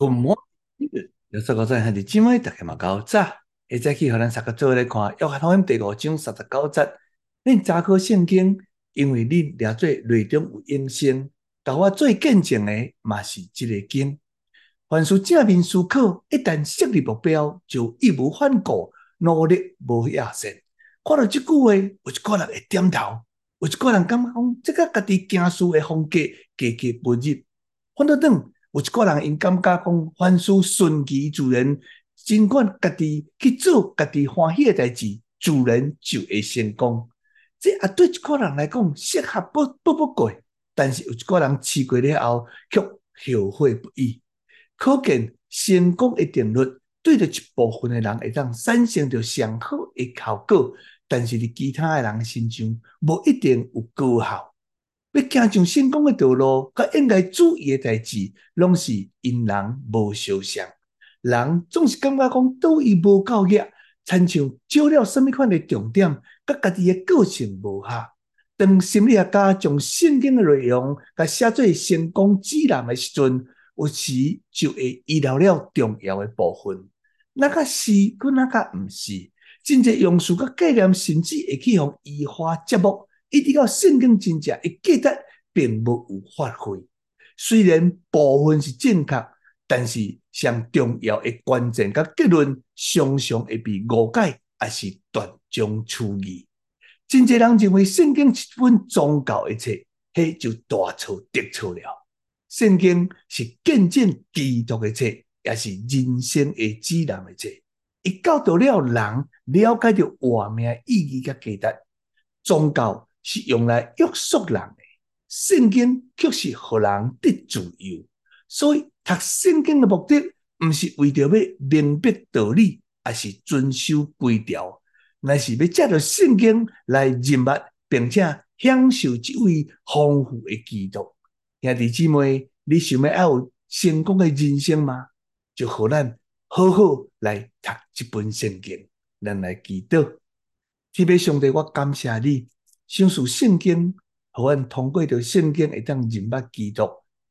Good morning，有说个在下的姊妹大家嘛搞早，一早起和咱三个做来看约翰福音第五章三十九节。恁查考圣经，因为恁俩做内中有永生，甲我做见证的嘛是这个经。凡事正面思考，一旦设立目标，就义无反顾，努力无野线。看到这句话，有一个人会点头，有一个人感觉讲，这个家己行事的风格格格不入。反倒等。有一个人因感觉讲，凡事顺其自然，尽管家己去做家己欢喜的代志，自然就会成功。这啊对一个人来讲适合不不不过，但是有一个人试过了后却后悔不已。可见成功的定律，对着一部分的人会当产生着上好的效果，但是伫其他的人身上无一定有高效。要行上成功的道路，佮应该注意的代志，拢是因人无相像。人总是感觉讲，都已无够额，亲像少了什么款的重点，佮家己的个性无合。当心理学家将圣经的内容，佮写做成功指南的时阵，有时就会遗漏了重要的部分。那个是，佮那个毋是，真侪用词佮概念，甚至会去互移花接木。一直到圣经真正一记得，并无有发挥。虽然部分是正确，但是上重要的关键甲结论，常常会被误解，也是断章取义。真侪人认为圣经是一本宗教的册，迄就大错特错了。圣经是见证基督的册，也是人生的指南的册。伊教导了人了解着活命意义甲价值，宗教。是用来约束人的，圣经却是互人得自由。所以读圣经的目的，毋是为着要明白道理，而是遵守规条，乃是要借着圣经来认识，并且享受这位丰富的基督。兄弟姊妹，你想要有成功的人生吗？就互咱好好来读这本圣经，咱来祈祷。特别上帝，我感谢你。相信圣经，互阮通过着圣经会当认捌基督，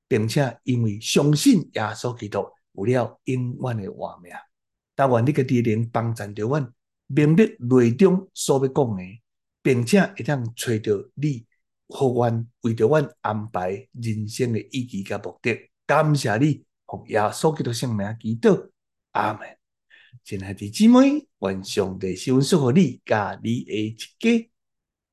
并且因为相信耶稣基督有了永远的活命。但愿你个力量帮助着阮，明白内中所要讲的，并且会当找着你，互阮为着阮安排人生的意义甲目的。感谢你，奉耶稣基督圣名祈祷，阿门。亲爱的姊妹，愿上帝赐福予你，甲你的一家。